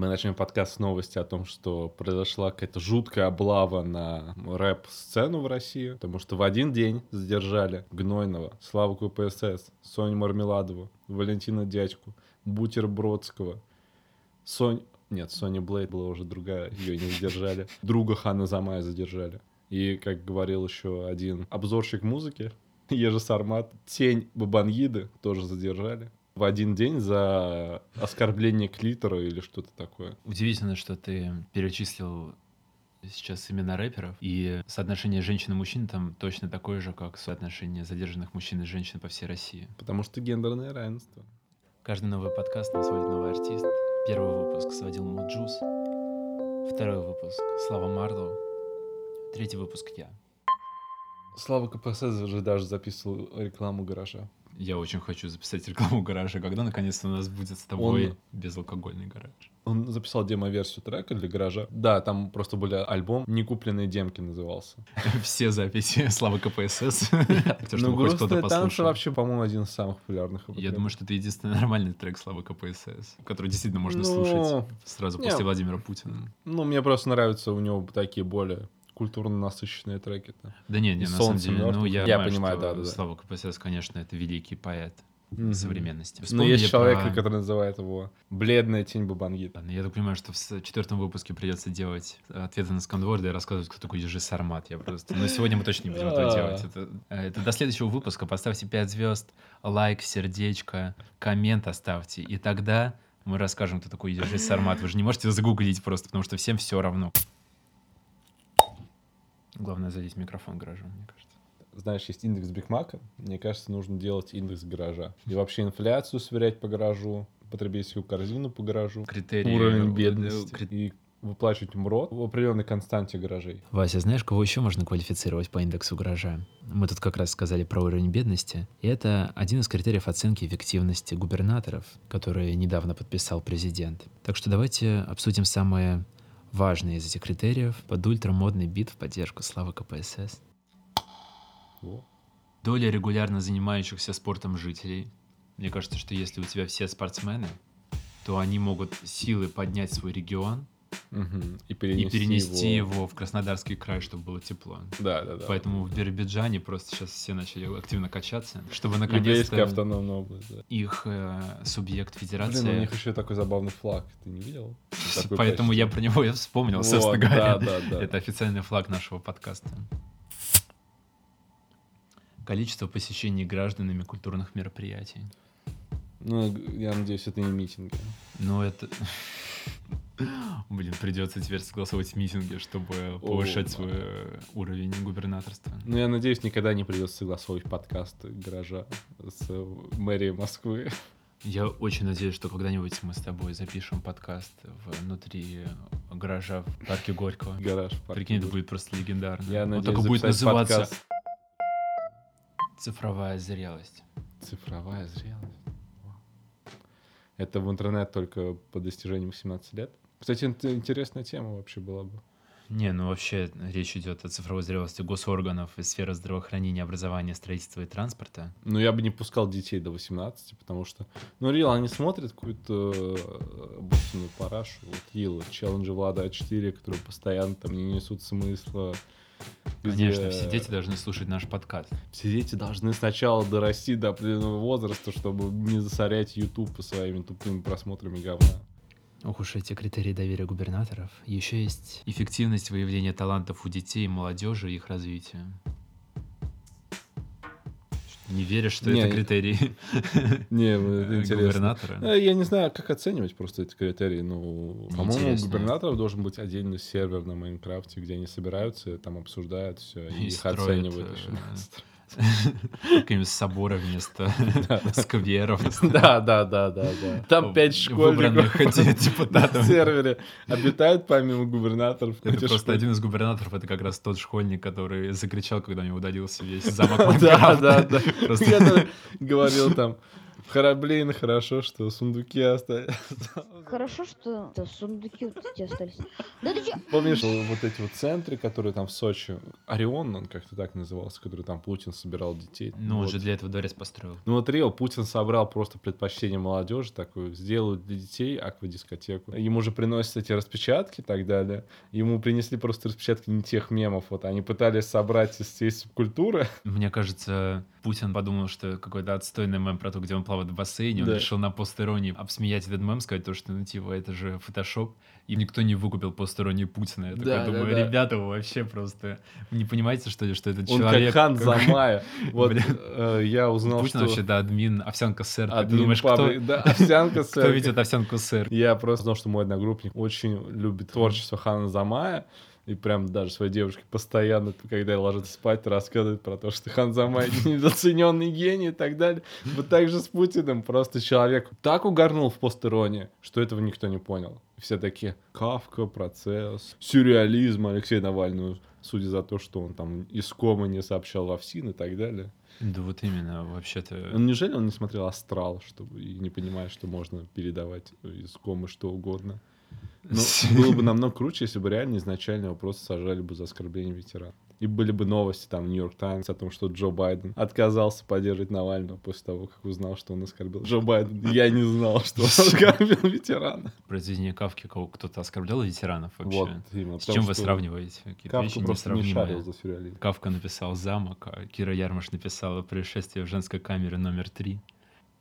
Мы начнем подкаст с новости о том, что произошла какая-то жуткая облава на рэп-сцену в России, потому что в один день задержали Гнойного, Славу КПСС, Соню Мармеладову, Валентина Дядьку, Бутер Бродского, Сонь... Нет, Соня Блейд была уже другая, ее не задержали. Друга Хана Замая задержали. И, как говорил еще один обзорщик музыки, Ежи Сармат, тень Бабангиды тоже задержали в один день за оскорбление клитора или что-то такое. Удивительно, что ты перечислил сейчас именно рэперов, и соотношение женщин и мужчин там точно такое же, как соотношение задержанных мужчин и женщин по всей России. Потому что гендерное равенство. Каждый новый подкаст нас сводит новый артист. Первый выпуск сводил Муджус, второй выпуск Слава Марлоу, третий выпуск я. Слава КПСС же даже записывал рекламу гаража. Я очень хочу записать рекламу гаража. Когда наконец-то у нас будет с тобой Он... безалкогольный гараж? Он записал демо-версию трека для гаража. Да, там просто были альбом «Некупленные демки» назывался. Все записи Славы КПСС. Ну, «Грустные танцы» вообще, по-моему, один из самых популярных. Я думаю, что это единственный нормальный трек Славы КПСС, который действительно можно слушать сразу после Владимира Путина. Ну, мне просто нравятся у него такие более культурно насыщенные треки. -то. Да не, не, на самом деле, ну я, я понимаю, да, да, да. Слава КПСС, конечно, это великий поэт mm-hmm. современности. Но есть человек, который называет его «бледная тень Бабангит». Я так понимаю, что в четвертом выпуске придется делать ответы на сканворды и рассказывать, кто такой Ежи Сармат. Я просто... Но сегодня мы точно не будем этого делать. Это, э, это до следующего выпуска. Поставьте 5 звезд, лайк, сердечко, коммент оставьте. И тогда мы расскажем, кто такой Ежи Сармат. Вы же не можете загуглить просто, потому что всем все равно. Главное задеть микрофон гаража, мне кажется. Знаешь, есть индекс Бигмака. Мне кажется, нужно делать индекс гаража. И вообще инфляцию сверять по гаражу, потребительскую корзину по гаражу, критерии, уровень бедности кри... и выплачивать МРОТ в определенной константе гаражей. Вася, знаешь, кого еще можно квалифицировать по индексу гаража? Мы тут как раз сказали про уровень бедности. И это один из критериев оценки эффективности губернаторов, которые недавно подписал президент. Так что давайте обсудим самые важный из этих критериев под ультрамодный бит в поддержку славы КПСС. Доля регулярно занимающихся спортом жителей. Мне кажется, что если у тебя все спортсмены, то они могут силы поднять свой регион Угу. И перенести, и перенести его... его в Краснодарский край, чтобы было тепло. Да, да, да. Поэтому в Биробиджане просто сейчас все начали активно качаться, чтобы наконец-то... автономная область, да. Их э, субъект федерации... Блин, у них еще такой забавный флаг, ты не видел? Поэтому я про него я вспомнил, вот, собственно говоря. Да, да, да. Это официальный флаг нашего подкаста. Количество посещений гражданами культурных мероприятий. Ну, я надеюсь, это не митинги. Ну, это... Блин, придется теперь согласовывать митинги, чтобы повышать О, свой уровень губернаторства. Ну, я надеюсь, никогда не придется согласовывать подкасты гаража с мэрией Москвы. Я очень надеюсь, что когда-нибудь мы с тобой запишем подкаст внутри гаража в парке Горького. Гараж. Прикинь, это будет просто легендарно. Я надеюсь, только будет называться подкаст. «Цифровая зрелость». Цифровая зрелость. Это в интернет только по достижению 18 лет? Кстати, интересная тема вообще была бы. Не, ну вообще речь идет о цифровой зрелости госорганов и сферы здравоохранения, образования, строительства и транспорта. Ну, я бы не пускал детей до 18, потому что, ну, Рил, они смотрят какую-то э, бусиную парашу. Вот Рил, челленджи Влада А4, которые постоянно там не несут смысла. Конечно, где... все дети должны слушать наш подкаст. Все дети должны сначала дорасти до определенного возраста, чтобы не засорять YouTube по своими тупыми просмотрами говна. Ох уж эти критерии доверия губернаторов. Еще есть эффективность выявления талантов у детей и молодежи и их развития. Не веришь, что не, это критерии не, губернатора? Э, я не знаю, как оценивать просто эти критерии. Ну, по-моему, у губернаторов должен быть отдельный сервер на Майнкрафте, где они собираются, там обсуждают все и, их оценивают. Э, Какими собора вместо скверов. Да, да, да, да, да. Там пять школьников на сервере обитают помимо губернаторов. Это просто один из губернаторов, это как раз тот школьник, который закричал, когда у него удалился весь замок Да, да, да. Я говорил там, Хра- Блин, хорошо, что сундуки остались. Хорошо, что да, сундуки вот эти остались. Да ты чё? Помнишь вот эти вот центры, которые там в Сочи? Орион, он как-то так назывался, который там Путин собирал детей. Ну, он Вот. же для этого дворец построил. Ну вот Рио, Путин собрал просто предпочтение молодежи такую, сделают для детей аквадискотеку. Ему же приносят эти распечатки и так далее. Ему принесли просто распечатки не тех мемов. Вот они пытались собрать из всей субкультуры. Мне кажется, Путин подумал, что какой-то отстойный мем про то, где он плавает в бассейне, он Да. решил на постеронии обсмеять этот мем, сказать то, что, ну, типа, это же фотошоп, и никто не выкупил постеронии Путина. Я Да, такой да, думаю, да. ребята, вы вообще просто не понимаете, что ли, что этот Он человек... как хан Замая. Вот э, я узнал, Путин что... вообще, да, админ овсянка сэр. Ты админ думаешь, паблик- кто, Да, овсянка кто сэр. видит овсянку сэр? Я просто знал, что мой одногруппник очень любит творчество Хана Замая. И прям даже своей девушке постоянно, когда ложится спать, рассказывает про то, что Хан Замай недооцененный гений и так далее. Вот так же с Путиным. Просто человек так угорнул в постероне, что этого никто не понял. Все такие, Кавка, процесс, сюрреализм Алексея Навального, судя за то, что он там из комы не сообщал во ФСИН и так далее. Да вот именно, вообще-то... Ну, неужели он не смотрел «Астрал», чтобы и не понимает, что можно передавать из комы что угодно? Ну, было бы намного круче, если бы реально изначально его просто сажали бы за оскорбление ветерана. И были бы новости там в Нью-Йорк Таймс о том, что Джо Байден отказался поддерживать Навального после того, как узнал, что он оскорбил Джо Байден. Я не знал, что он оскорбил ветерана. Произведение Кавки кого кто-то оскорблял ветеранов вообще? Вот, именно. С чем вы сравниваете? Кавка просто не несравнимые. шарил за сюрреализм. Кавка написал «Замок», а Кира Ярмаш написала «Происшествие в женской камере номер три».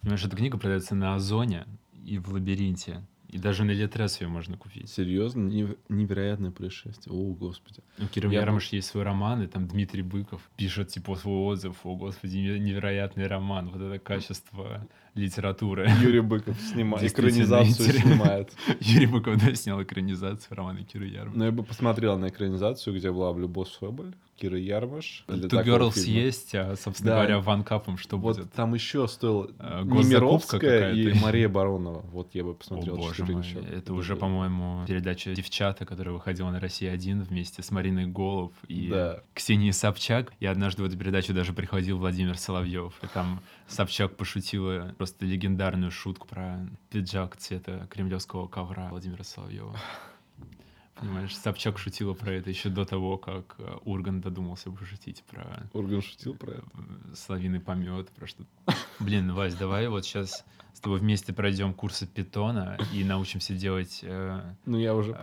Понимаешь, эта книга продается на Озоне и в Лабиринте. И даже на Литрес ее можно купить. Серьезно? Нев- Невероятное происшествие. О, господи. У Киры Я Ярмаш есть свой роман, и там Дмитрий Быков пишет, типа, свой отзыв. О, господи, неве- невероятный роман. Вот это качество литературы. Юрий Быков снимает, экранизацию снимает. Юрий Быков, да, снял экранизацию романа Киры Ярмаш. Ну, я бы посмотрел на экранизацию, где была бы Любовь Соболь, Кира Ярмаш. Two Girls фильма. есть, а, собственно Да. говоря, ванкапом что Вот будет? там еще стоило Э, госзакупка Немировская и. Мария Баронова. Вот я бы О посмотрел. боже четыре мой, еще. это уже, по-моему, передача «Девчата», которая выходила на России один вместе с Мариной Голов и Да. Ксенией Собчак. И однажды в эту передачу даже приходил Владимир Соловьев. И там Собчак пошутила просто легендарную шутку про пиджак цвета кремлевского ковра Владимира Соловьева. Понимаешь, Собчак шутила про это еще до того, как э, Урган додумался пошутить про Урган шутил про это. э, славиный помет, про что Блин, Вась, давай вот сейчас с тобой вместе пройдем курсы питона и научимся делать... э, Ну, я уже...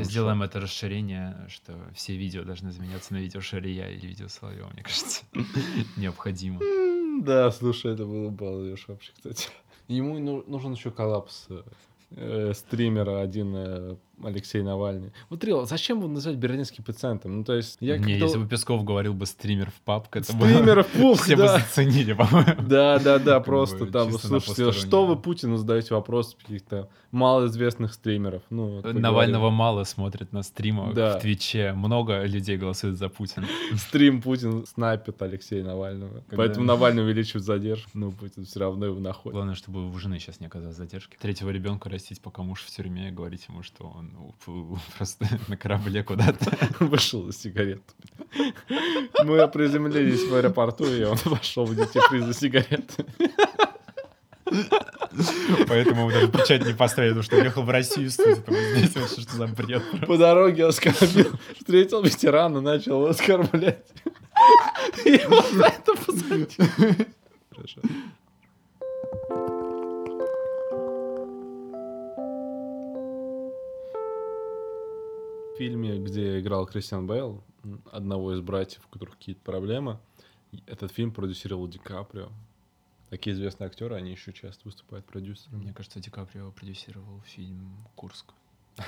сделаем это расширение, что все видео должны заменяться на видео Шария или видео Соловьева, мне кажется. Необходимо. Да, слушай, это было балдеж вообще, кстати. Ему ну- нужен еще коллапс стримера один Алексей Навальный. Вот реально, зачем его называть берлинским пациентом? Ну, то есть, я Не, если бы Песков говорил бы стример в папк, это бы... Стримеров, пух, Все бы да. заценили, по-моему. Да, да, да, просто бы там, слушайте, что вы Путину задаете вопрос каких-то малоизвестных стримеров? Ну, Навального мало смотрят на стримах в Твиче. Много людей голосуют за Путина. Стрим Путин снайпит Алексея Навального. Поэтому Навальный увеличивает задержку, но Путин все равно его находит. Главное, чтобы у жены сейчас не оказалось задержки. Третьего ребенка растить, пока муж в тюрьме, говорить ему, что он просто на корабле куда-то. Вышел за сигарету. Мы приземлились в аэропорту, и он пошел в дьюти-фри за сигареты. Поэтому даже печать не поставили, потому что уехал в Россию студию. Здесь вообще что за бред? По дороге оскорбил, встретил ветерана, начал его оскорблять. Его за это посадили. Хорошо. Фильме, где играл Кристиан Бейл, одного из братьев, у которых какие-то проблемы, этот фильм продюсировал Ди Каприо. Такие известные актеры, они еще часто выступают продюсерами. Мне кажется, Ди Каприо продюсировал фильм «Курск».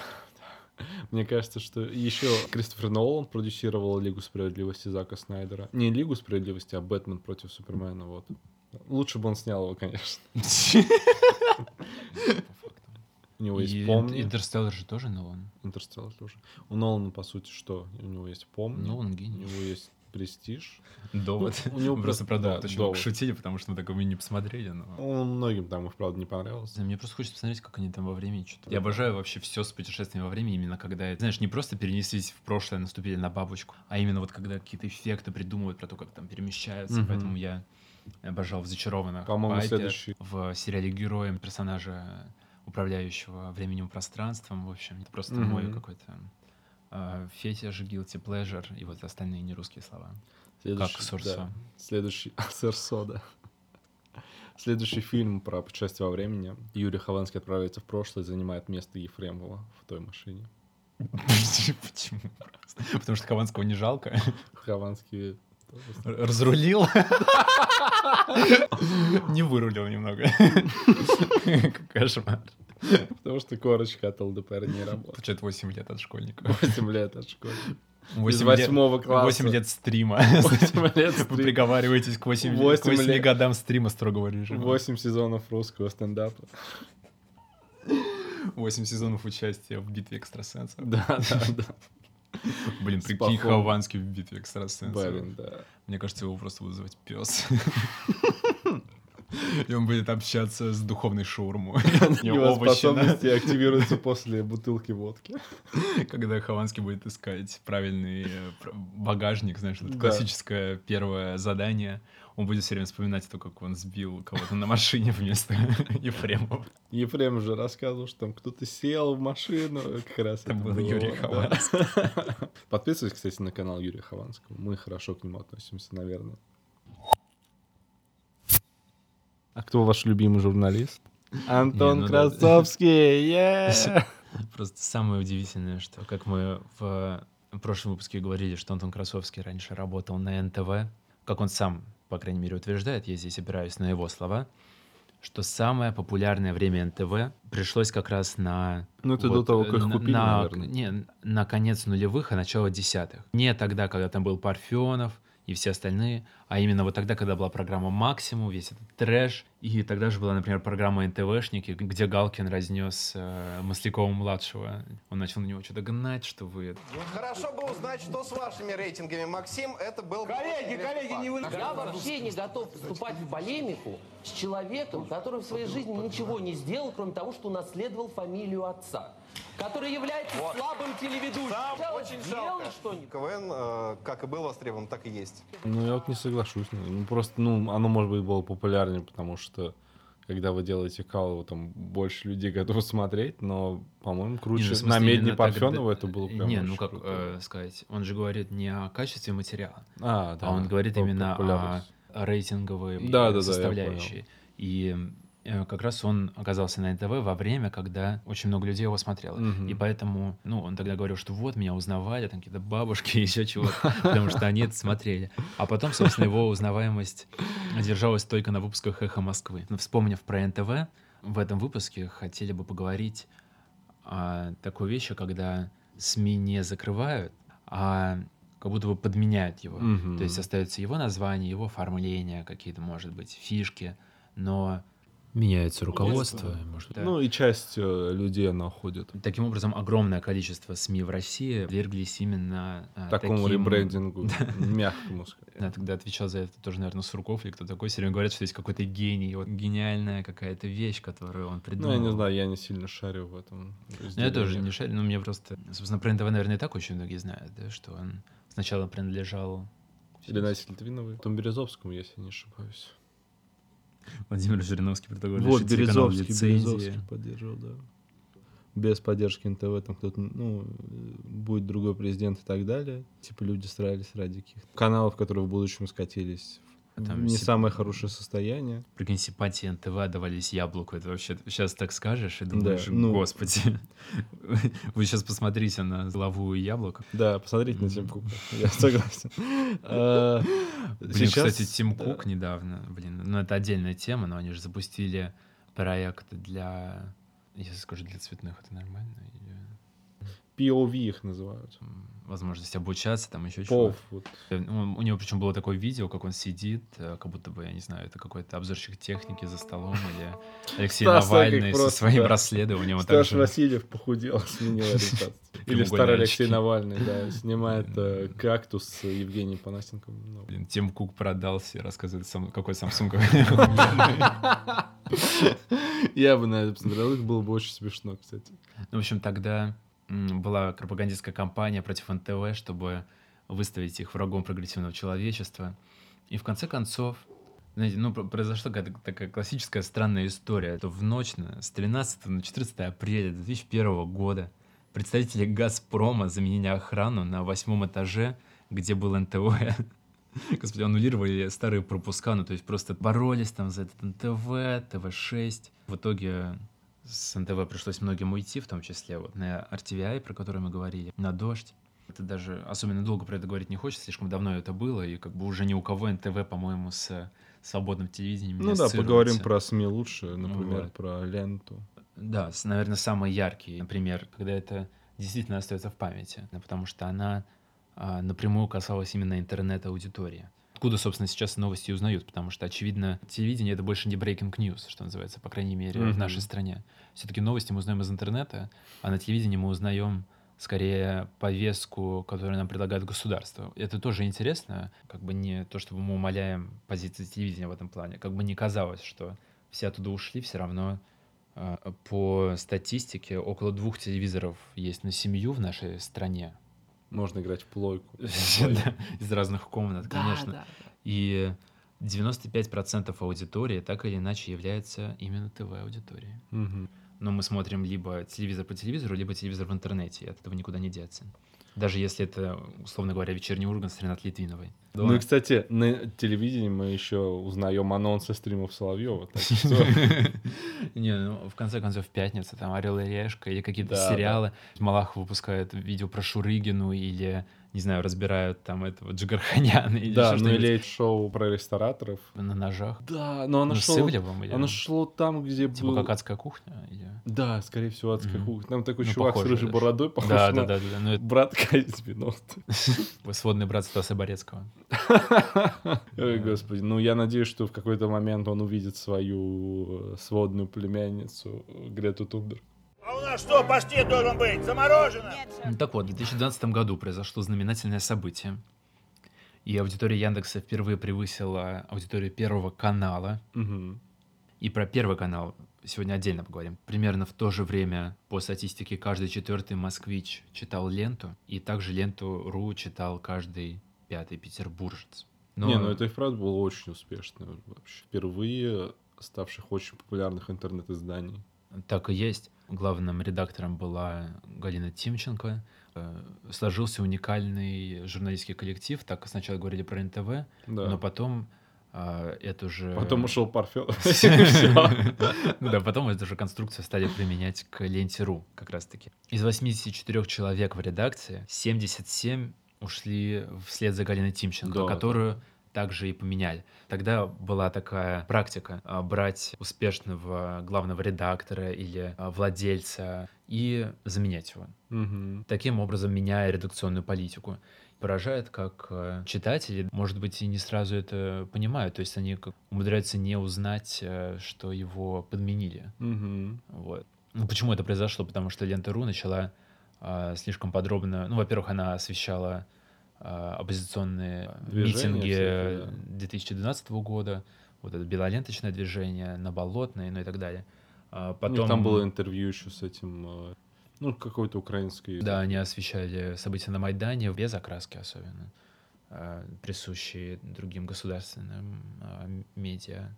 Мне кажется, что еще Кристофер Нолан продюсировал Лигу справедливости Зака Снайдера. Не Лигу справедливости, а Бэтмен против Супермена. Вот. Лучше бы он снял его, конечно. У него есть И «Помни». Интерстеллар же тоже Нолан. Интерстеллар тоже. У Нолана, по сути, что? У него есть «Помни», Нолан у гений. него есть «Престиж». Довод. у него просто про да, довод шутили, потому что мы такого не посмотрели, но... Он многим там, их, правда, не понравился. Мне просто хочется посмотреть, как они там во времени что-то. Я обожаю вообще все с путешествиями во времени, именно когда, знаешь, не просто перенеслись в прошлое, наступили на бабочку, а именно вот когда какие-то эффекты придумывают про то, как там перемещаются. Мгм. Поэтому я обожал в «Зачарованных». По-моему, следующий. В сериале «Героем» персонажа, управляющего временем и пространством. В общем, это просто Мгм. мой какой-то э, фетиш, guilty pleasure и вот остальные нерусские слова. Следующий, Как Сурсо. да. Следующий... Сорсо, да. Следующий фильм про путешествие во времени. Юрий Хованский отправляется в прошлое, занимает место Ефремова в той машине. Почему? Потому что Хованского не жалко. Хованский... Разрулил. Не вырулил немного. Кошмар. Потому что корочка от ЛДПР не работает. Получает 8 лет от школьника. 8 лет от школы. Из 8 восьмого класса. 8 лет стрима. 8 лет Вы стрим. приговариваетесь к 8, Восемь к 8 лет. годам стрима строгого режима. 8 сезонов русского стендапа. 8 сезонов участия в битве экстрасенсов. Да, да, да. Блин, прикинь. Хованский в битве экстрасенсов. Блин, да. Мне кажется, его просто будут звать пес. И он будет общаться с духовной шаурмой. Его способности активируются после бутылки водки. Когда Хованский будет искать правильный э, багажник, знаешь, это классическое первое задание, он будет все время вспоминать то, как он сбил кого-то на машине вместо Ефремова. Ефрем же рассказывал, что там кто-то сел в машину. Как раз Это был было, Юрий да. Хованский. Подписывайтесь, кстати, на канал Юрия Хованского. Мы хорошо к нему относимся, наверное. А кто ваш любимый журналист? Антон Не, ну да. Красовский! е! Просто самое удивительное, что, как мы в прошлом выпуске говорили, что Антон Красовский раньше работал на НТВ, как он сам, по крайней мере, утверждает, я здесь опираюсь на его слова, что самое популярное время НТВ пришлось как раз на... Ну, это вот, до того, как на- купили, на, наверное. Не, на конец нулевых, а начало десятых. Не тогда, когда там был Парфенов и все остальные, а именно вот тогда, когда была программа «Максимум», весь этот трэш, и тогда же была, например, программа «НТВшники», где Галкин разнес э, Маслякова-младшего. Он начал на него что-то гнать, что вы... Хорошо бы узнать, что с вашими рейтингами. Максим, это был... Коллеги, коллеги, не вы... Я вообще не готов вступать в полемику с человеком, который в своей жизни ничего не сделал, кроме того, что унаследовал фамилию отца. Который является слабым телеведущим. Сам Взял, очень жалко. что-нибудь. КВН, э, как и был востребован, так и есть. Ну, я вот не соглашусь. Ну, просто, ну, оно, может быть, было популярнее, потому что когда вы делаете кал, там больше людей готовы смотреть, но, по-моему, Не, круче. ну, в на медне Парфенова это было прям Не, ну как круто. э, сказать, он же говорит не о качестве материала, А, да. а он говорит именно о, рейтинговой Да, да, да, я составляющей. И э, как раз он оказался на НТВ во время, когда очень много людей его смотрело. Мгм. И поэтому, ну, он тогда говорил, что вот, меня узнавали, там какие-то бабушки, еще чего-то, потому что они это смотрели. А потом, собственно, его узнаваемость держалась только на выпусках «Эхо Москвы». Но вспомнив про НТВ, в этом выпуске хотели бы поговорить о такой вещи, когда СМИ не закрывают, а как будто бы подменяют его. Мгм. То есть остается его название, его оформление, какие-то, может быть, фишки, но... Меняется руководство, может быть. Ну, и часть э, людей она уходит. Таким образом, огромное количество СМИ в России верглись именно а, Такому таким- ребрендингу, мягкому сказать. Я тогда отвечал за это тоже, наверное, Сурков или кто такой. Все время говорят, что есть какой-то гений, вот гениальная какая-то вещь, которую он Ну, придумал. я не знаю, я не сильно шарю в этом. Ну, я тоже не шарю, но мне просто... Собственно, про НТВ, наверное, и так очень многие знают, да, что он сначала принадлежал... Или Настя Литвиновой. Том Березовскому, если не ошибаюсь. Владимир Жириновский предлагал Вот, Березовский. Березовский поддержал, да. Без поддержки НТВ там кто-то, ну, будет другой президент и так далее. Типа люди старались ради каких-то каналов, которые в будущем скатились А Там не сеп- самое хорошее состояние. Прикинь, симпатии НТВ отдавались яблоку. Это вообще сейчас так скажешь и думаешь, ну. господи. Вы сейчас посмотрите на главу яблоко. Да, посмотрите на Тим Кука, я согласен. А, Блин, кстати, Тим да. Кук недавно, блин, ну это отдельная тема, но они же запустили проект для, если скажу, для цветных, это нормально? POV их называют. Возможность обучаться, там еще чего вот. У него причем было такое видео, как он сидит, э, как будто бы, я не знаю, это какой-то обзорщик техники за столом, или Алексей Стас Навальный Экик со просто, своим да. расследованием. Стас так же. Васильев похудел, сменил ориентацию. Или старый Алексей. Навальный, да, снимает э, кактус с Евгением Панасенко. Ну, Блин, Тим Кук продался и рассказывает, сам, какой Samsung. Я бы на это посмотрел, их было бы очень смешно, кстати. Ну, в общем, тогда была пропагандистская кампания против НТВ, чтобы выставить их врагом прогрессивного человечества. И в конце концов Знаете, ну, про- произошла какая-то такая классическая странная история. Это в ночь с 13 на 14 апреля 2001 года представители «Газпрома» заменили охрану на восьмом этаже, где был НТВ. Господи, аннулировали старые пропуска, ну, то есть просто боролись там за этот НТВ, ТВ-6. В итоге с НТВ пришлось многим уйти, в том числе вот на RTVI, про который мы говорили, на «Дождь». Это даже особенно долго про это говорить не хочется, слишком давно это было, и как бы уже ни у кого НТВ, по-моему, с свободным телевидением Ну да, поговорим про СМИ лучше, например, Вот. про ленту. Да, наверное, самый яркий, например, когда это действительно остается в памяти, потому что она а, напрямую касалась именно интернет-аудитории. Откуда, собственно, сейчас новости узнают, потому что, очевидно, телевидение — это больше не breaking news, что называется, по крайней мере, в Мгм. нашей стране. Все-таки новости мы узнаем из интернета, а на телевидении мы узнаем скорее повестку, которую нам предлагает государство. Это тоже интересно, как бы не то, чтобы мы умаляем позиции телевидения в этом плане, как бы не казалось, что все оттуда ушли, все равно а, по статистике около двух телевизоров есть на семью в нашей стране. Можно играть в плойку. Из разных комнат, конечно. И 95% аудитории так или иначе является именно ТВ-аудиторией. Но мы смотрим либо телевизор по телевизору, либо телевизор в интернете, и от этого никуда не деться. Даже если это, условно говоря, вечерний Ургант с Ренат Литвиновой. Ну и, кстати, на телевидении мы еще узнаем анонсы стримов Соловьева. Не, ну, в конце концов, в пятницу, там, «Орел и решка» или какие-то Да, сериалы. Малахов выпускает видео про Шурыгину или, не знаю, разбирают там этого Джигарханяна или Да, ну или шоу про рестораторов. на ножах. Да, но оно Ну, с шло... Или... Оно шло там, где Типа был... как адская кухня? Или... Да, скорее всего, адская Мгм. кухня. Там такой Ну, чувак с похоже рыжей даже. бородой, похож Да, на да, да, да. Ну, это брат 90 сводный брат Стаса Борецкого. Ой, господи. Ну, я надеюсь, что в какой-то момент он увидит свою э, сводную племянницу Грету Тунберг. Нас что, паштет должен быть? Заморожено? Ну, Так вот, в 2012 году произошло знаменательное событие. И аудитория Яндекса впервые превысила аудиторию Первого канала. Мгм. И про Первый канал сегодня отдельно поговорим. Примерно в то же время, по статистике, каждый четвертый москвич читал ленту, и также ленту РУ читал каждый пятый петербуржец. Но- Не, ну это и вправду было очень успешно вообще. Впервые ставших очень популярных интернет-изданий. Так и есть. Главным редактором была Галина Тимченко. Э, Сложился уникальный журналистский коллектив. Так сначала говорили про НТВ, Да. но потом а, эту же... Потом ушел Парфенов. Да, потом эту же конструкцию стали применять к ленте.ру как раз-таки. Из 84 человек в редакции 77 ушли вслед за Галиной Тимченко, которую также и поменяли. Тогда была такая практика а, брать успешного главного редактора или а, владельца и заменять его. Мгм. Таким образом, меняя редакционную политику. Поражает, как э, читатели, может быть, и не сразу это понимают. То есть они умудряются не узнать, э, что его подменили. Мгм. Вот. Ну, почему это произошло? Потому что Лента.ру начала а, слишком подробно... Ну, во-первых, она освещала оппозиционные Движения митинги всякие, да. 2012 года, вот это белоленточное движение, наболотное, ну и так далее. А, У них потом... там было интервью еще с этим, э, ну, какой-то украинской... Да, они освещали события на Майдане без окраски особенно, а, присущие другим государственным а, медиа.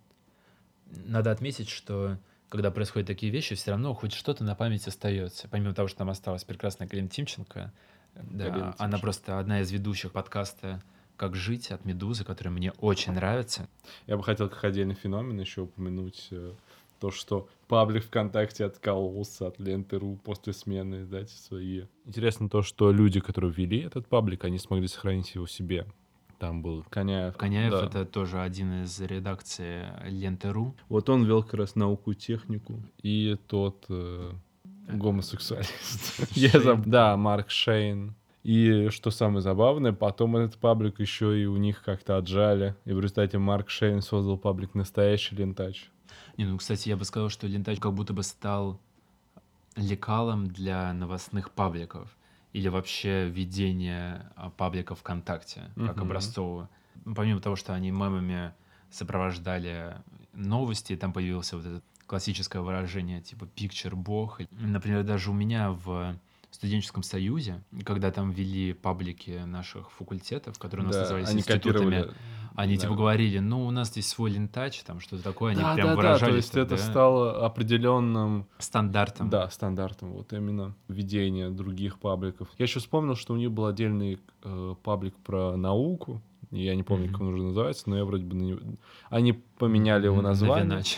Надо отметить, что когда происходят такие вещи, все равно хоть что-то на память остается. Помимо того, что там осталась прекрасная Галина Тимченко, да, Галина она просто одна из ведущих подкаста «Как жить» от «Медузы», который мне очень нравится. Я бы хотел как отдельный феномен еще упомянуть э, то, что паблик ВКонтакте откололся от ленты.ру после смены издательства и... Интересно то, что люди, которые ввели этот паблик, они смогли сохранить его себе. Там был Коняев. Коняев да. это тоже один из редакции Ленты.ру. Вот он вел как раз науку и технику. И тот э, гомосексуалист. Я заб- Да, Марк Шейн. И что самое забавное, потом этот паблик еще и у них как-то отжали. И в результате Марк Шейн создал паблик «Настоящий лентач». Не, ну, кстати, я бы сказал, что Лентач как будто бы стал лекалом для новостных пабликов или вообще ведения а, пабликов ВКонтакте, как Мгм. образцового. Помимо того, что они мемами сопровождали новости, там появилось вот это классическое выражение типа «picture бог». Например, даже у меня в студенческом союзе, когда там вели паблики наших факультетов, которые у нас Да, назывались они институтами, копировали. они да. типа говорили, ну, у нас здесь свой лентач, там что-то такое, они Да, прям да, да, выражались. то есть так, это да, стало определенным стандартом. Да, стандартом, вот именно введение других пабликов. Я еще вспомнил, что у них был отдельный э, паблик про науку. Я не помню, как он уже называется, но я вроде бы на него... Они поменяли его название. Винач.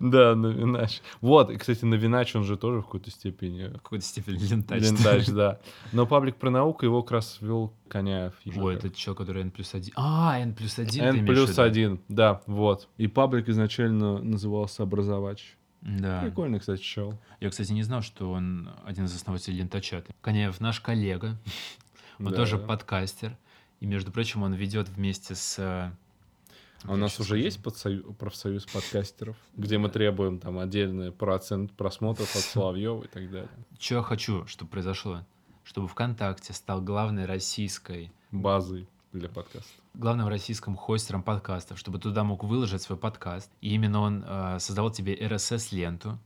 Да, на Винач. Вот, и, кстати, на Винач он же тоже в какой-то степени В какой-то степени лентач. лентач, да. Но паблик про науку его как раз вел Коняев. Ой, это чё, который N плюс один? А, N плюс один N плюс один, да, вот. И паблик изначально назывался «Образовач». Да. Прикольный, кстати, чел. Я, кстати, не знал, что он один из основателей лентача. Коняев наш коллега, он Да. тоже подкастер. И, между прочим, он ведет вместе с... А у нас уже есть подсою- профсоюз подкастеров, где мы требуем там отдельный процент просмотров от Соловьева и так далее. Что я хочу, чтобы произошло? Чтобы ВКонтакте стал главной российской, Базой для подкаста. главным российским хостером подкастов, чтобы туда мог выложить свой подкаст. И именно он э, создавал тебе RSS-ленту,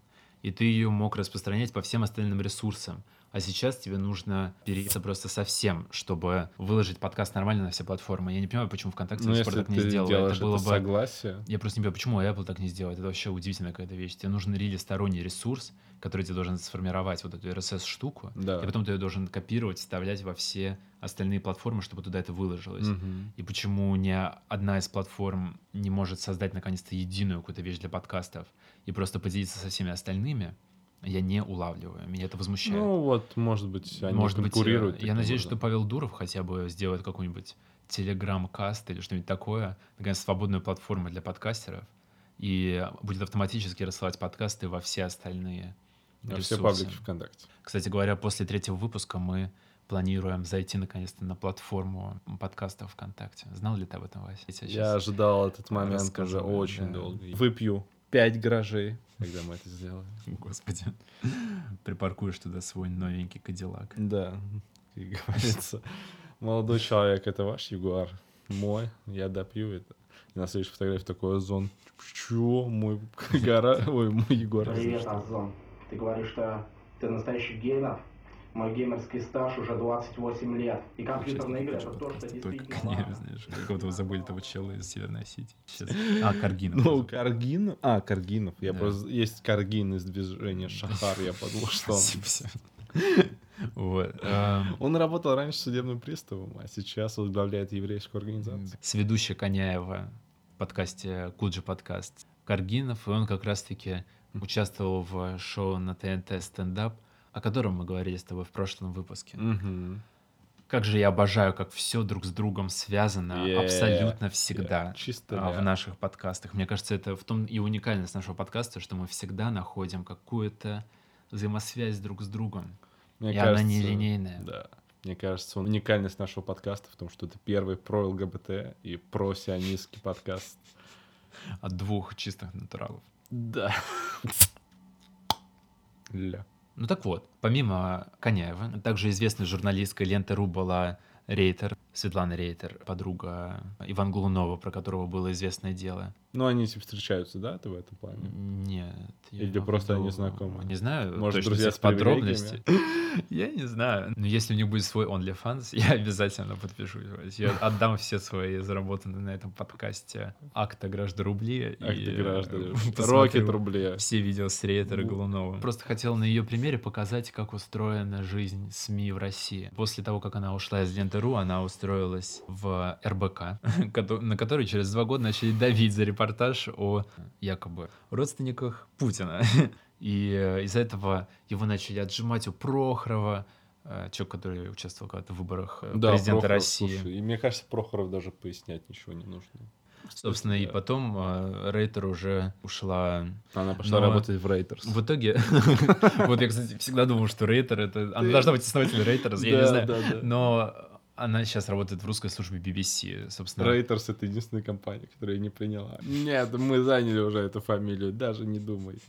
и ты ее мог распространять по всем остальным ресурсам. А сейчас тебе нужно перейти просто совсем, чтобы выложить подкаст нормально на все платформы. Я не понимаю, почему ВКонтакте Ну, до сих пор так не сделал. Это было это бы согласие. Я просто не понимаю, почему Apple так не сделает. Это вообще удивительная какая-то вещь. Тебе нужен рели сторонний ресурс, который тебе должен сформировать вот эту RSS-штуку, Да. и потом ты ее должен копировать, вставлять во все остальные платформы, чтобы туда это выложилось. Мгм. И почему ни одна из платформ не может создать наконец-то единую какую-то вещь для подкастов и просто поделиться со всеми остальными, я не улавливаю. Меня это возмущает. Ну вот, может быть, они Может быть, конкурируют. э, я надеюсь, что образом. Павел Дуров хотя бы сделает какой-нибудь телеграм-каст или что-нибудь такое, наконец, свободную платформу для подкастеров, и будет автоматически рассылать подкасты во все остальные А ресурсы. все паблики ВКонтакте. Кстати говоря, после третьего выпуска мы планируем зайти наконец-то на платформу подкастов ВКонтакте. Знал ли ты об этом, Вася? Я, Я ожидал этот момент уже очень да. долго. Выпью пять гаражей, когда мы это сделаем. Господи. Припаркуешь туда свой новенький Кадиллак. Да, как говорится. Молодой человек, это ваш Ягуар? Мой, я допью это. И на следующей фотографии такой озон. Чё? Мой гора... Ой, мой Ягуар. Привет, Озон. Ты говоришь, что ты настоящий геймер? Мой геймерский стаж уже 28 лет. И компьютерные игры это то, что действительно важно. знаешь, какого-то вы забыли того чела из Северной. Сейчас. А, Каргинов. Ну, Каргинов? А, Каргинов. Я Да. просто... Есть Каргин из движения Шахар, я подумал, что он... Вот. эм, Он работал раньше судебным приставом, а сейчас возглавляет еврейскую организацию. С ведущей Коняева в подкасте Куджи подкаст Каргинов, и он как раз-таки участвовал в шоу на ТНТ «Стендап», о котором мы говорили с тобой в прошлом выпуске. Мгм. Как же я обожаю, как все друг с другом связано Yeah, абсолютно всегда yeah, чисто а, в наших подкастах. Мне кажется, это в том и уникальность нашего подкаста, что мы всегда находим какую-то взаимосвязь друг с другом. Мне и она нелинейная. Да. Мне кажется, уникальность нашего подкаста в том, что это первый про ЛГБТ и про сионистский подкаст. От двух чистых натуралов. Да. Ля. Ну так вот, помимо Коняева, также известной журналисткой ленты РУ была Рейтер, Светлана Рейтер, подруга Ивана Голунова, про которого было известное дело. Ну, они типа встречаются, да, ты в этом плане? Нет. я Или просто они знакомы? Не знаю Может, точно друзья с подробностей. Я не знаю. Но если у них будет свой OnlyFans, я обязательно подпишусь. Я отдам все свои заработанные на этом подкасте акта граждан рубли. Ты граждане. э, Рокет рублей. все видео с Рейтер и Бу- Голуновым. Просто хотел на ее примере показать, как устроена жизнь СМИ в России. После того, как она ушла из Ленты.ру, она устроилась в РБК, на который через два года начали давить за репортаж о якобы родственниках Путина. И э, из-за этого его начали отжимать у Прохорова, э, человек, который участвовал когда-то в выборах э, Да, президента Прохоров, России. слушай, и мне кажется, Прохоров даже пояснять ничего не нужно. Собственно, и Да. потом э, Рейтер уже ушла Она пошла Но- работать в Рейтерс. В итоге, вот я, кстати, всегда думал, что Рейтер это... Она должна быть основателем Рейтера, я не знаю. Но она сейчас работает в русской службе BBC, собственно. Рейтерс это единственная компания, которая не приняла. Нет, мы заняли уже эту фамилию, даже не думай.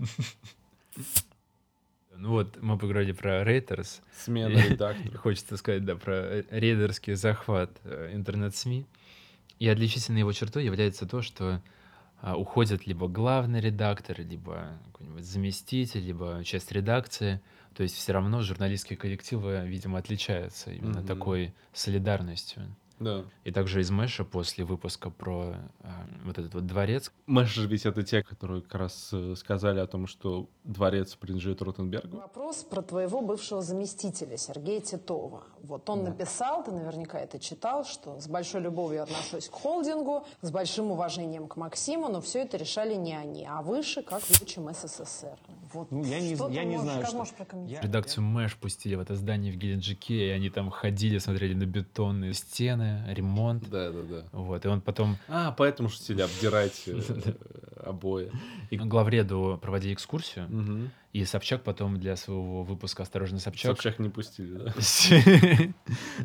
Ну вот, мы поговорили про Рейтерс. Смена И редактора. Хочется сказать, да, про рейдерский захват э, интернет-СМИ. И отличительной его чертой является то, что а, уходят либо главный редактор, либо какой-нибудь заместитель, либо часть редакции. То есть все равно журналистские коллективы, видимо, отличаются именно Мгм. такой солидарностью. Да. И также из Мэша после выпуска про а, вот этот вот дворец, Мэш же ведь это те, которые как раз э, сказали о том, что дворец принадлежит Ротенбергу. Вопрос про твоего бывшего заместителя Сергея Титова. Вот он написал, ты наверняка это читал, что с большой любовью отношусь к холдингу, с большим уважением к Максиму, но все это решали не они, а выше, как в лучшем СССР. Вот Ну, я не- что я ты не можешь- знаю, что- можешь прокомментировать? редакцию Мэш пустили в это здание в Геленджике, и они там ходили, смотрели на бетонные стены, ремонт. Да, да, да. Вот, и он потом А, поэтому что хотели обдирать э, обои. и главреду проводили экскурсию, и Собчак потом для своего выпуска «Осторожно, Собчак», Собчак не пустили, да?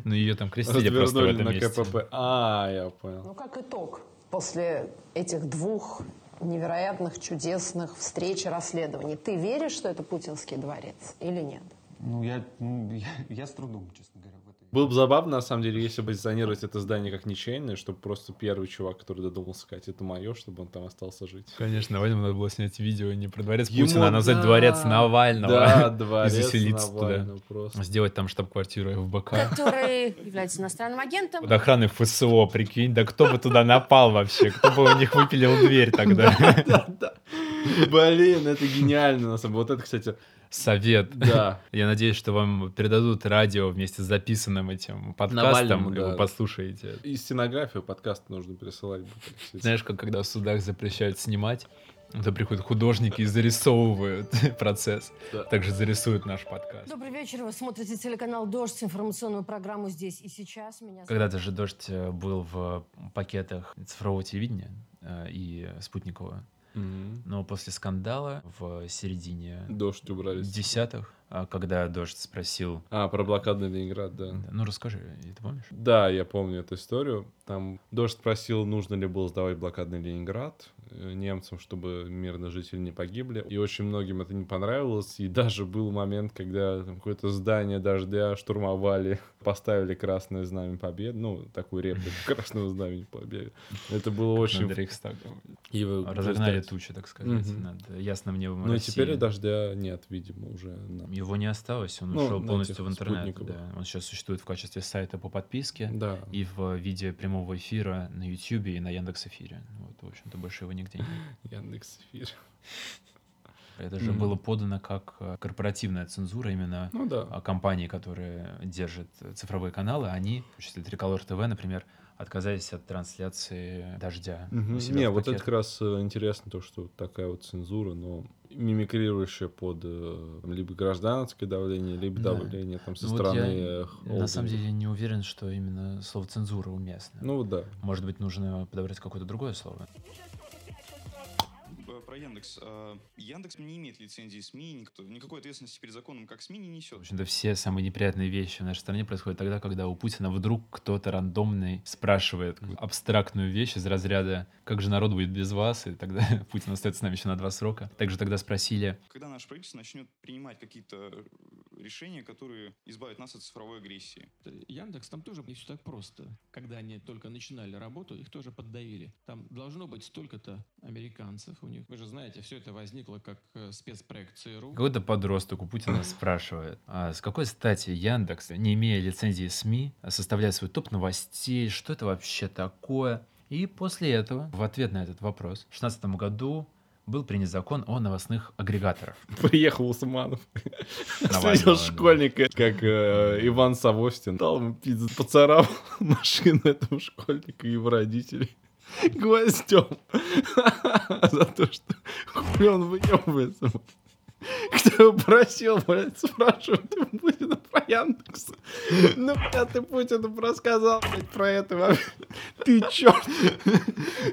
ну ее там крестили просто в этом на месте. КПП. А, я понял. Ну, как итог, после этих двух невероятных, чудесных встреч и расследований, ты веришь, что это путинский дворец или нет? Ну, я, ну, я, я с трудом, честно говоря. Было бы забавно, на самом деле, если бы позиционировать это здание как ничейное, чтобы просто первый чувак, который додумался сказать, это мое, чтобы он там остался жить. Конечно, Вадиму надо было снять видео не про дворец Ему Путина, а назвать да. дворец Навального. Да, И дворец заселиться туда. Навального просто. Сделать там штаб-квартиру ФБК. который является иностранным агентом. Под охраной ФСО, прикинь, да кто бы туда напал вообще? Кто бы у них выпилил дверь тогда? Да-да. Блин, это гениально, на самом деле. Вот это, кстати, Совет. да. Я надеюсь, что вам передадут радио вместе с записанным этим подкастом, Навальному, и да. вы послушаете. И стенографию подкаст нужно пересылать. Алексей. Знаешь, как когда в судах запрещают снимать, то приходят художники и зарисовывают процесс. Да. Также зарисуют наш подкаст. Добрый вечер. Вы смотрите телеканал «Дождь», информационную программу «Здесь и сейчас». Меня Когда-то же «Дождь» был в пакетах цифрового телевидения э, и спутникового. Но после скандала в середине Дождь убрали. десятых, когда «Дождь» спросил... А, про блокадный Ленинград, да. Ну, расскажи, ты помнишь? Да, я помню эту историю. Там Дождь спросил, нужно ли было сдавать блокадный Ленинград э, немцам, чтобы мирные жители не погибли. И очень многим это не понравилось. И даже был момент, когда какое-то здание Дождя штурмовали, поставили красное знамя победы. Ну, такую реплику красного знамени победы. Это было очень... И вы Разогнали тучи, так сказать, над ясным небом Ну и России. теперь Дождя нет, видимо, уже. Его не осталось, он Ну, ушел полностью в интернет. Да. Он сейчас существует в качестве сайта по подписке Да. и в виде прямого эфира на YouTube и на Яндекс Эфире. Вот, в общем-то, больше его нигде нет. Яндекс Эфир. Это же Мгм. было подано как э, корпоративная цензура именно Ну да. компании, которые держат цифровые каналы, они, в числе Триколор ТВ, например, отказались от трансляции дождя. себя Не, вот это как раз э, интересно, то, что такая вот цензура, но мимикрирующая под э, либо гражданское давление, либо Да. давление там со Ну вот стороны я э, на самом деле не уверен, что именно слово цензура уместно. Ну вот да. Может быть, нужно подобрать какое-то другое слово. Э, Про Яндекс. Э, Яндекс не имеет лицензии СМИ, никто, никакой ответственности перед законом как СМИ не В несет. общем-то, все самые неприятные вещи в нашей стране происходят тогда, когда у Путина вдруг кто-то рандомный спрашивает абстрактную вещь из разряда «Как же народ будет без вас?» И тогда Путин остается с нами еще на два срока. Также тогда спросили, Когда наше правительство начнет принимать какие-то решения, которые избавят нас от цифровой агрессии. Яндекс там тоже не все так просто. Когда они только начинали работу, их тоже поддавили. Там должно быть столько-то американцев у них. Вы же знаете, все это возникло как э, спецпроект ЦРУ. какой-то подросток у Путина спрашивает, а с какой стати Яндекс, не имея лицензии СМИ, составляет свой топ новостей, что это вообще такое? И после этого, в ответ на этот вопрос, в 2016 году был принят закон о новостных агрегаторах. Приехал Усманов. Встретил школьника, как э, Иван Савостин. Дал ему пиздец, поцарапал машину этого школьника и его родителей гвоздем за то, что он выебывается. Кто просил, блядь, спрашивать у Путина про Яндекс. Ну, блядь, ты Путину рассказал, блядь, про это. вообще. Ты черт.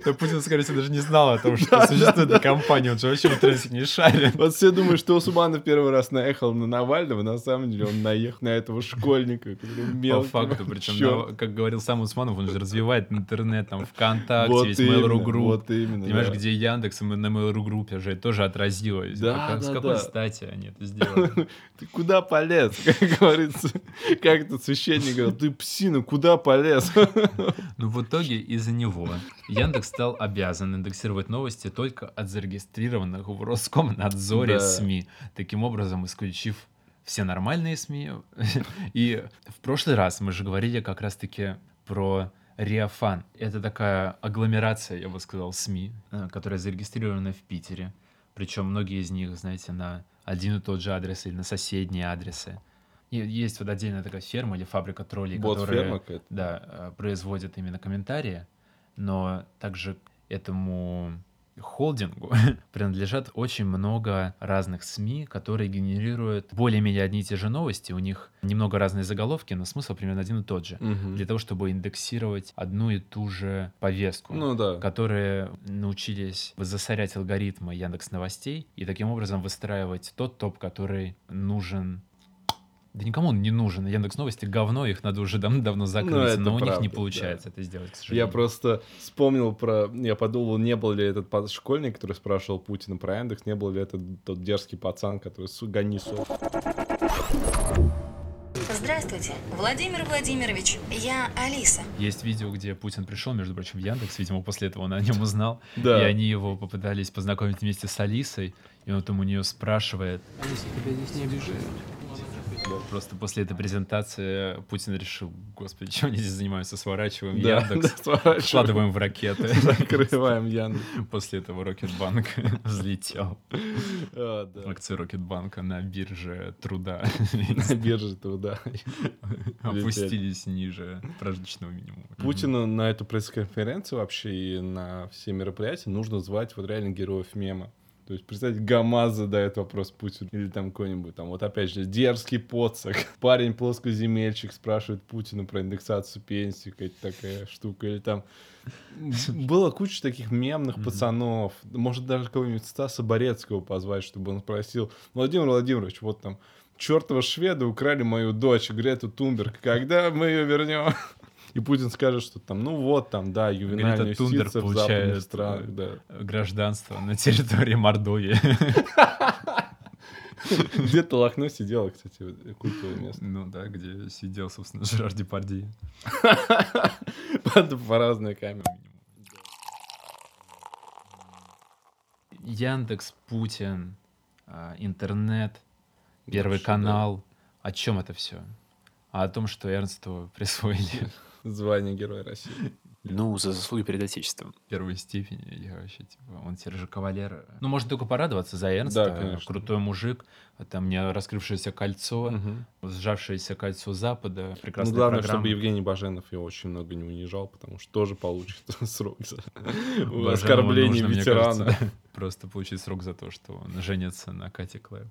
Да Путин, скорее всего, даже не знал о том, что Да, существует да, эта компания, он же вообще в интернете не шарит. Вот все думают, что Усманов первый раз наехал на Навального, на самом деле он наехал на этого школьника, По факту, причем, как говорил сам Усманов, он же развивает интернет, там, ВКонтакте, Вот весь Mail.ru Group. вот именно, Понимаешь, да. где Яндекс и на Mail.ru группе же тоже отразилось. Да, Как- да, да. Стати они это сделали? Ты куда полез, как говорит говорится, как этот священник говорил, ты псина, куда полез? Ну, в итоге из-за него Яндекс стал обязан индексировать новости только от зарегистрированных в Роскомнадзоре Да. СМИ, таким образом исключив все нормальные СМИ. И в прошлый раз мы же говорили как раз-таки про Реофан. Это такая агломерация, я бы сказал, СМИ, э, которая зарегистрирована в Питере. Причем многие из них, знаете, на один и тот же адрес или на соседние адресы. И есть вот отдельная такая ферма или фабрика троллей, которая какая-то? да, э, производит именно комментарии, но также этому холдингу принадлежат очень много разных СМИ, которые генерируют более-менее одни и те же новости. У них немного разные заголовки, но смысл примерно один и тот же. Мгм. Для того, чтобы индексировать одну и ту же повестку, Ну да. которые научились засорять алгоритмы Яндекс Новостей и таким образом выстраивать тот топ, который нужен да никому он не нужен. Яндекс Новости говно, их надо уже давно закрыть, Ну, это но у них не правда, получается да. это сделать, к сожалению. Я просто вспомнил про... Я подумал, не был ли этот школьник, который спрашивал Путина про Яндекс, не был ли это тот дерзкий пацан, который гони сов. Здравствуйте, Владимир Владимирович, я Алиса. Есть видео, где Путин пришел, между прочим, в Яндекс, видимо, после этого он о нем узнал, Да. и они его попытались познакомить вместе с Алисой, и он там у нее спрашивает, Алиса, тебя здесь не обижают. Просто после этой презентации Путин решил, господи, чем они здесь занимаются, сворачиваем Да, Яндекс, да, сворачиваем. вкладываем в ракеты. Закрываем Яндекс. После этого Рокетбанк взлетел. А, да. Акции Рокетбанка на бирже труда На бирже труда. опустились ниже прожиточного минимума. Путина на эту пресс-конференцию вообще и на все мероприятия нужно звать вот реально героев мема. То есть, представьте, ГАМАЗ задает вопрос Путину. Или там какой-нибудь, там, вот опять же, дерзкий поцак. Парень плоскоземельщик спрашивает Путина про индексацию пенсии, какая-то такая штука. Или там было куча таких мемных пацанов. Может, даже кого-нибудь Стаса Борецкого позвать, чтобы он спросил, Владимир Владимирович, вот там, чертова шведы украли мою дочь, Грету Тумберг, когда мы ее вернем? И Путин скажет, что там, ну вот там, да, юстиция в западных получает странах, да. э, гражданство на территории Мордовии. Где-то Лохно сидела, кстати, культовое место. Ну да, где сидел, собственно, Жерар Депардье. По разные камеры. Яндекс, Путин, а, интернет, Первый канал. О чем это все? А о том, что Эрнсту присвоили Звание Героя России. Ну, за заслуги перед Отечеством. Первой степени. Я вообще, типа, он теперь же кавалер. Ну, можно только порадоваться за Эрнста. Да, конечно. Крутой мужик. А Там мне раскрывшееся кольцо, Мгм. сжавшееся кольцо Запада. Ну, Прекрасная главное, программа. чтобы Евгений Баженов его очень много не унижал, потому что тоже получит срок за оскорбление ветерана. Просто получить срок за то, что он женится на Кате Клэп.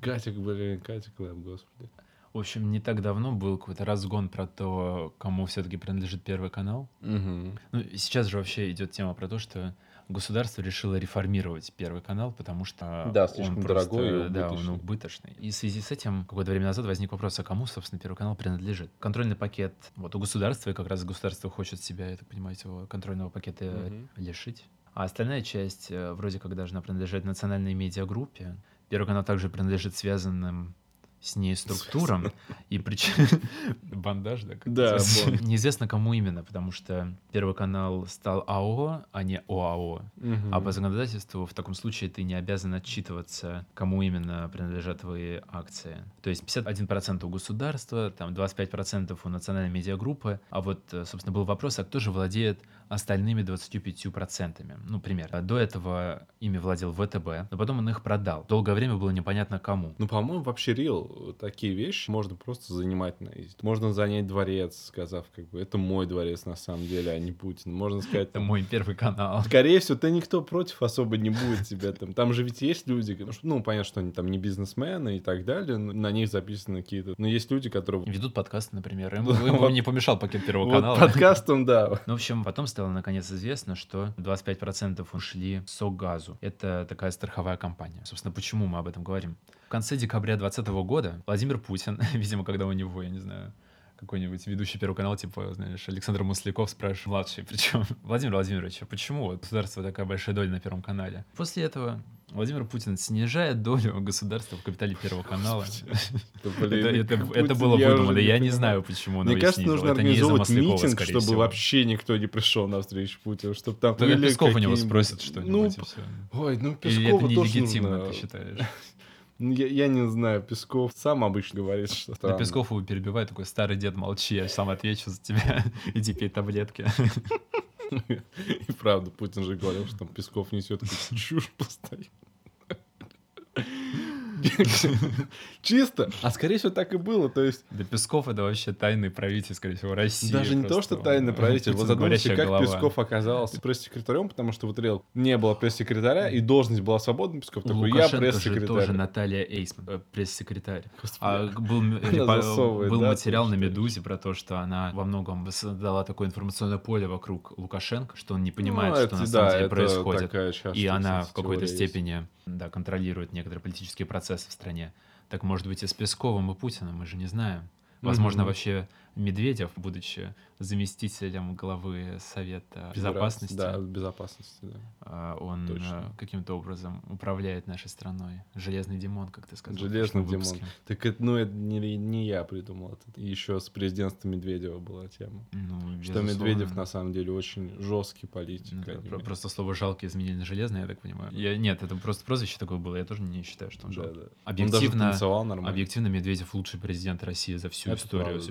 Катик, блин, Катик Клэп, господи. В общем, не так давно был какой-то разгон про то, кому все-таки принадлежит Первый канал. Мгм. Ну, сейчас же вообще идет тема про то, что государство решило реформировать Первый канал, потому что Да, он слишком просто, дорогой и да, он убыточный. И в связи с этим какое-то время назад возник вопрос, а кому, собственно, Первый канал принадлежит? Контрольный пакет вот у государства, и как раз государство хочет себя, я так понимаю, этого контрольного пакета Мгм. лишить. А остальная часть э, вроде как должна принадлежать национальной медиагруппе. Первый канал также принадлежит связанным с ней структурам. И причем... Бандаж, да? Да. Неизвестно, кому именно, потому что Первый канал стал АО, а не ОАО. А по законодательству в таком случае ты не обязан отчитываться, кому именно принадлежат твои акции. То есть 51% у государства, там 25% у национальной медиагруппы. А вот, э, собственно, был вопрос, а кто же владеет остальными 25%? Ну, пример. До этого ими владел ВТБ, но потом он их продал. Долгое время было непонятно кому. Ну, по-моему, вообще рил такие вещи можно просто занимать на. Можно занять дворец, сказав, как бы, это мой дворец на самом деле, а не Путин. Можно сказать, Это мой первый канал. Скорее всего, ты никто против особо не будет тебя там. Там же ведь есть люди, ну, ну, понятно, что они там не бизнесмены и так далее, на них записаны какие-то... Но есть люди, которые... Ведут подкасты, например. Ему, ему не помешал пакет Первого Вот канала. подкастом, да. Ну, в общем, потом стало наконец известно, что 25% ушли СОГАЗу. Это такая страховая компания. Собственно, почему мы об этом говорим? В конце декабря 2020 года Владимир Путин, видимо, когда у него, я не знаю, какой-нибудь ведущий Первого канала, типа, знаешь, Александр Масляков спрашивает, младший, причем, Владимир Владимирович, а почему государство такая большая доля на Первом канале? После этого Владимир Путин снижает долю государства в капитале Первого канала. Да, Это- было выдумано. Я не знаю, почему он Мне кажется, нужно организовывать митинг, чтобы вообще никто не пришел на встречу Путину, чтобы там Только Песков у него спросит что-нибудь, Ну, всё. ой, ну Или Пескова это тоже нелегитимно, нужно- ты считаешь? Ну, Я, я не знаю, Песков сам обычно говорит, что Да странно. Песков его перебивает, такой, старый дед, молчи, я сам отвечу за тебя, иди пей таблетки. И правда, Путин же говорил, что там Песков несет чушь постоянно. Чисто. А скорее всего так и было. То есть Да Песков это вообще тайный правитель, скорее всего, России. даже не то, что тайный правитель. Вот задумайся, как. Песков оказался пресс-секретарем, потому что вот реал не было пресс-секретаря, и должность была свободна. Песков такой, я пресс-секретарь. тоже Наталья Эйсман, э, пресс-секретарь. А был, материал на? Медузе про то, что она во многом создала такое информационное поле вокруг Лукашенко, что он не понимает, Ну, что это на самом деле происходит. И она в какой-то степени контролирует некоторые политические процессы в стране. Так может быть и с Песковым и Путиным, мы же не знаем. Возможно, Мгм. вообще Медведев, будучи заместителем главы Совета Безопасности, Да, безопасности, да. а, он Точно. а, каким-то образом управляет нашей страной. Железный Димон, как ты сказал. Железный Димон. выпуске. Так это, ну, это не, не я придумал это. Еще с президентством Медведева была тема. Ну, что. Медведев на самом деле очень жесткий политик. Ну, да, про- имеют. просто слово жалкий изменили на железное, я так понимаю. Я, нет, это просто прозвище такое было, я тоже не считаю, что он Да, жалкий. да. Он даже Объективно, объективно Медведев лучший президент России за всю Это историю правда, да.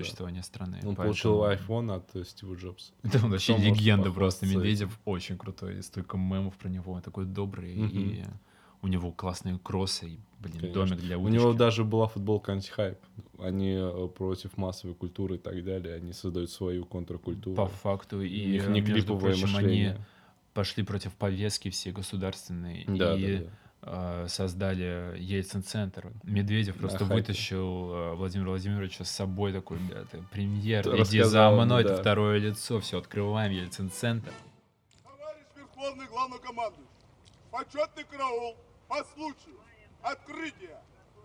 Страны. Он Поэтому- получил iPhone от э, Стива Джобса. Да, он вообще легенда просто. Медведев очень крутой, и столько мемов про него, такой добрый, и у него классные кроссы, и, блин, Конечно. домик для У удочки. него даже была футболка антихайп. Они э, против массовой культуры и так далее. Они создают свою контркультуру. По факту. У И, них не клиповое прочим, мышление. они пошли против повестки всей государственной Да, и да, да. Э, создали Ельцин-центр. Медведев просто хайпе. вытащил э, Владимира Владимировича с собой такой, бля, ты премьер, Ты иди за мной, да. второе лицо, все, открываем Ельцин-центр. Верховный главнокомандующий, почетный караул по случаю открытия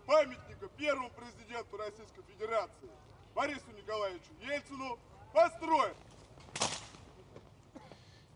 памятника первому президенту Российской Федерации Борису Николаевичу Ельцину построен.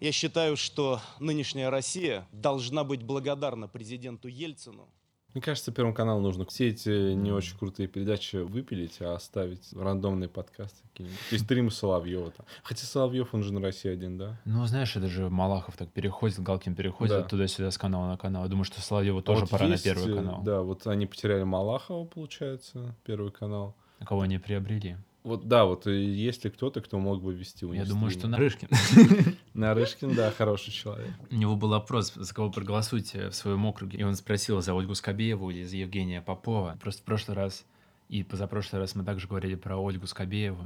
Я считаю, что нынешняя Россия должна быть благодарна президенту Ельцину Мне кажется, Первому каналу нужно все эти не очень крутые передачи выпилить, а оставить рандомные подкасты какие-нибудь. То есть стримы Соловьева там. Хотя Соловьев, он же на России один, да? Ну, знаешь, это же Малахов так переходит, Галкин переходит Да. туда-сюда с канала на канал. Я думаю, что Соловьеву А тоже вот пора есть, на Первый э, канал. Да, вот они потеряли Малахова, получается, Первый канал. А Кого они приобрели? Вот, да, вот и есть ли кто-то, кто мог бы вести Я думаю, что Нарышкин. Нарышкин, да, хороший человек. У него был опрос, за кого проголосуйте в своем округе. И он спросил за Ольгу Скобееву или за Евгения Попова. Просто в прошлый раз и позапрошлый раз мы также говорили про Ольгу Скобееву.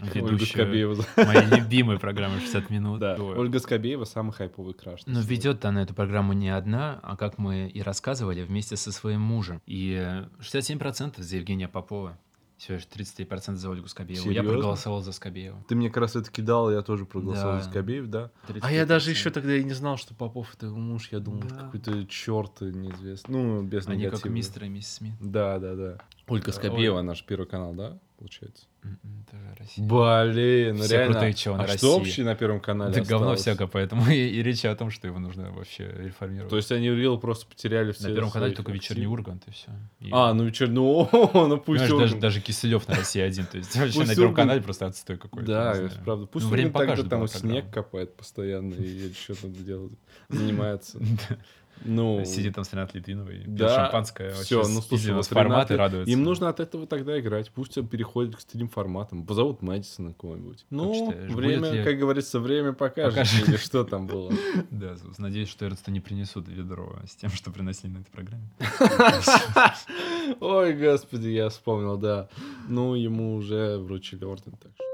Ольгу ведущую Скобееву. Моей любимой программы «60 минут». Да. Ольга Скобеева самый хайповый краш. Но ведет она эту программу не одна, а как мы и рассказывали, вместе со своим мужем. И э, 67% за Евгения Попова. Всего лишь 33% за Ольгу Скобееву. Я Серьезно? проголосовал за Скобееву. Ты мне как раз это кидал, я тоже проголосовал Да. за Скобеев, да? 35%. А я даже еще тогда и не знал, что Попов это его муж. Я думал, Да. какой-то черт неизвестный. Ну, без Они как негатива. мистер и миссис Смит. Да, да, да. Ольга Скобеева, наш первый канал, да, получается? М-м. Блин, ну Все реально. крутые чего на а России. что вообще на Первом канале Да говно осталось? всякое, поэтому и, и речь о том, что его нужно вообще реформировать. То есть они Real просто потеряли все на Первом канале только вечерний активов? Ургант и все. А, ну вечерний, ну, ну пусть Понимаешь, он- даже, даже Киселев на России один. То есть вообще Пусть на Первом Ургант- канале просто отстой какой-то. Да, не знаю. правда. Пусть Ну, он время тогда покажет, там была снег копает постоянно и что-то делает, занимается. Ну, Сидит там с Ренатой Литвиновой, да, шампанское, все, ну слушай, вот Рената- радуется. Им нужно от этого тогда играть. Пусть он переходит к стрим-форматам. Позовут Мэдисона кого-нибудь. Ну, считаешь, время, будет ли- как говорится, время покажет, Покажет. или что там было. Да, надеюсь, что Эрнста не принесут ведро с тем, что приносили на этой программе. Ой, господи, я вспомнил, да. Ну, ему уже вручили орден, так что.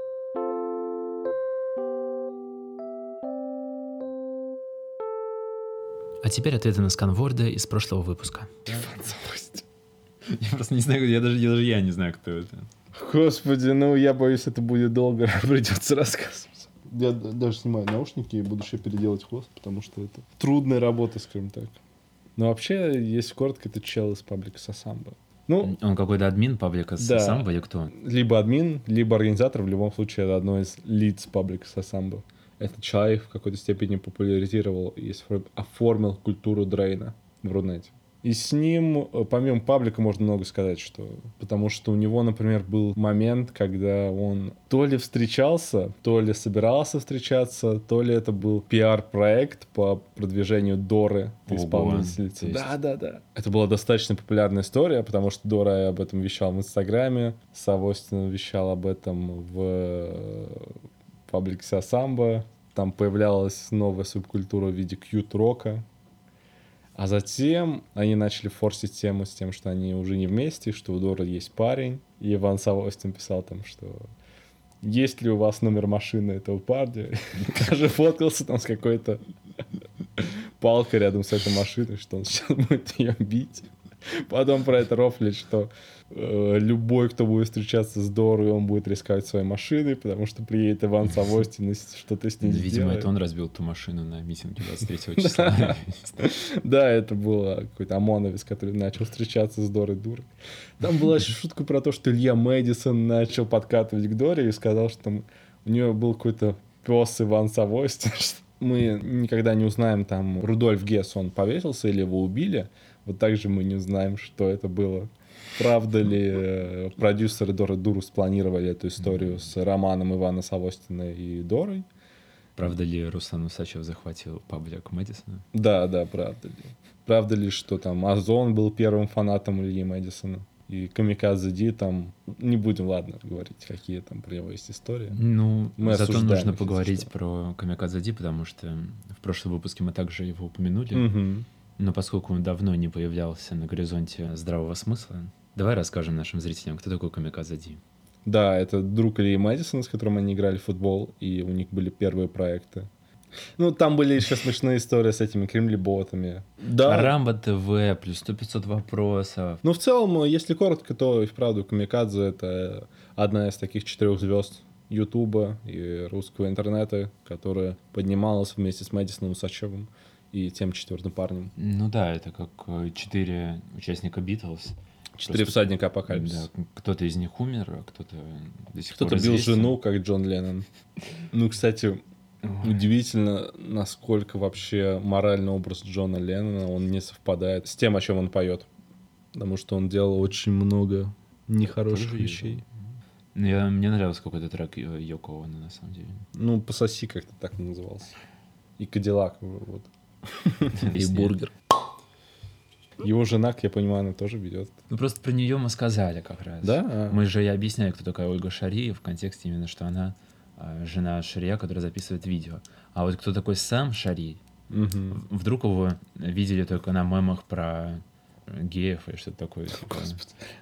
А теперь ответы на сканворды из прошлого выпуска. Я просто не знаю, я даже, я даже я не знаю, кто это. Господи, ну я боюсь, это будет долго, придется рассказывать. Я даже снимаю наушники и буду еще переделать хвост, потому что это трудная работа, скажем так. Но вообще, если коротко, это чел из паблика Сосамба. Ну, Он какой-то админ паблика Да. Самбо или кто? либо админ, либо организатор, в любом случае, это одно из лиц паблика Сосамба. Этот человек в какой-то степени популяризировал и оформил культуру Дрейна. в Рунете. И с ним, э, помимо паблика, можно много сказать, что... Потому что у него, например, был момент, когда он то ли встречался, то ли собирался встречаться, то ли это был пиар-проект по продвижению Доры, исполнительницы. Да, да, да. Это была достаточно популярная история, потому что Дора об этом вещал в Инстаграме, Савостин вещал об этом в э, паблике Сасамба. Там появлялась новая субкультура в виде кьют-рока. А затем они начали форсить тему с тем, что они уже не вместе, что у Дора есть парень. И Иван Савостин писал там, что есть ли у вас номер машины этого парня? Даже фоткался там с какой-то палкой рядом с этой машиной, что он сейчас будет ее бить. Потом про это рофлит, что э, любой, кто будет встречаться с Дорой, он будет рисковать своей машиной, потому что приедет Иван Савостин и что-то с ней Видимо, сделает. это он разбил ту машину на митинге 23 числа. Да, это было какой-то ОМОНовец, который начал встречаться с Дорой Дурой. Там была еще шутка про то, что Илья Мэдисон начал подкатывать к Доре и сказал, что там у нее был какой-то пес Иван Савостин. Мы никогда не узнаем, там, Рудольф Гесс, он повесился или его убили. Вот так же мы не узнаем, что это было. Правда ли э, продюсеры Доры Дуру спланировали эту историю с романом Ивана Савостина и Дорой? Правда ли Руслан Усачев захватил паблик Мэдисона? Да, да, правда ли. Правда ли, что там Озон был первым фанатом Ильи Мэдисона? И Камикадзе Ди там... Не будем, ладно, говорить, какие там про него есть истории. Ну, Мы зато нужно поговорить что. про Камикадзе Ди, потому что в прошлом выпуске мы также его упомянули. Мгм. Но поскольку он давно не появлялся на горизонте здравого смысла, давай расскажем нашим зрителям, кто такой Камикадзе Ди. Да, это друг Ильи Мэдисона, с которым они играли в футбол, и у них были первые проекты. Ну, там были еще смешные истории с этими кремлеботами. Да. Рамбо ТВ, плюс 100-500 вопросов. Ну, в целом, если коротко, то и вправду Камикадзе — это одна из таких четырех звезд Ютуба и русского интернета, которая поднималась вместе с Мэдисоном Усачевым и тем четвертым парнем. Ну да, это как э, четыре участника Битлз. Четыре Просто- всадника апокалипсиса. Да, кто-то из них умер, а кто-то до сих Кто-то пор бил известен. жену, как Джон Леннон. Ну, кстати, удивительно, насколько вообще моральный образ Джона Леннона, он не совпадает с тем, о чем он поет. Потому что он делал очень много нехороших Тоже вещей. Ну, я- мне нравился какой-то трек Йо- Йоко Оно, на самом деле. Ну, пососи как-то так назывался. И Кадиллак, вот. И бургер. Его жена, как я понимаю, она тоже ведет. Ну, просто про нее мы сказали как раз. Да? А. Мы же и объясняли, кто такая Ольга Шария, в контексте именно, что она а, жена Шария, которая записывает видео. А вот кто такой сам Шарий, в- вдруг его видели только на мемах про геев и что-то такое. типа,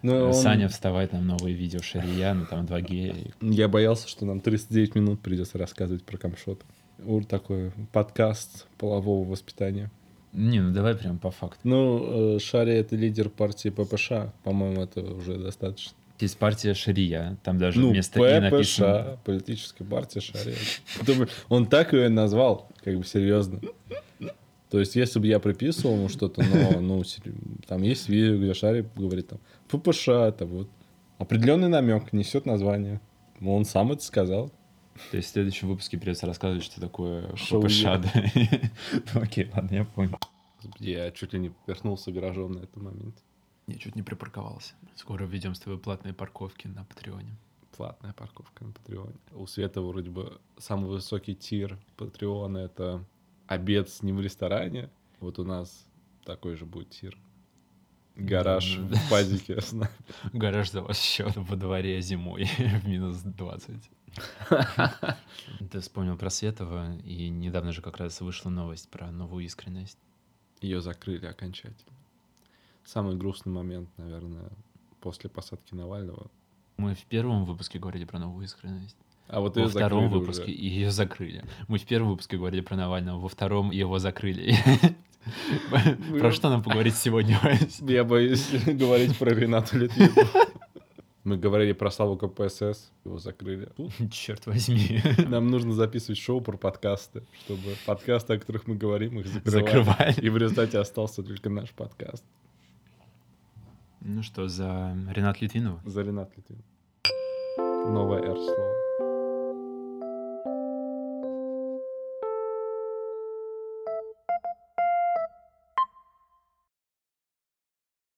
Ну, он- Саня вставает на новые видео Шария, ну там два гея. Я боялся, что нам 39 минут придется рассказывать про камшот. Вот такой подкаст полового воспитания. Не, ну давай прям по факту. Ну, э, Шари — это лидер партии ППШ. По-моему, это уже достаточно. Есть партия Шария, там даже Ну, вместо «и» написано... ППШ, политическая партия Шари. Думаю, Он так ее назвал, как бы серьезно. То есть, если бы я приписывал ему что-то, но, ну, там есть видео, где Шари говорит там, ППШ, это вот определенный намек несет название. Он сам это сказал. То есть в следующем выпуске придется рассказывать, что такое ППШ. Ну, Окей, ладно, я понял. Я чуть ли не повернулся гаражом на этом моменте. Я чуть не припарковался. Скоро введем с тобой платные парковки на Патреоне. Платная парковка на Патреоне. У Света вроде бы самый высокий тир Патреона — это обед с ним в ресторане. Вот у нас такой же будет тир. Гараж в пазике. Гараж за ваш счет во дворе зимой в минус 20. Ты вспомнил про Светова, и недавно же как раз вышла новость про новую искренность. Ее закрыли окончательно. Самый грустный момент, наверное, после посадки Навального. Мы в первом выпуске говорили про новую искренность. А вот во втором выпуске уже. ее закрыли. Мы в первом выпуске говорили про Навального, во втором его закрыли. Про что нам поговорить сегодня? Я боюсь говорить про Ренату Литвину. Мы говорили про Славу КПСС, его закрыли. Черт возьми. Нам нужно записывать шоу про подкасты, чтобы подкасты, о которых мы говорим, их закрывали. Закрывали. И в результате остался только наш подкаст. Ну что, за Ренат Литвинова? За Ренат Литвин. Новое R слово.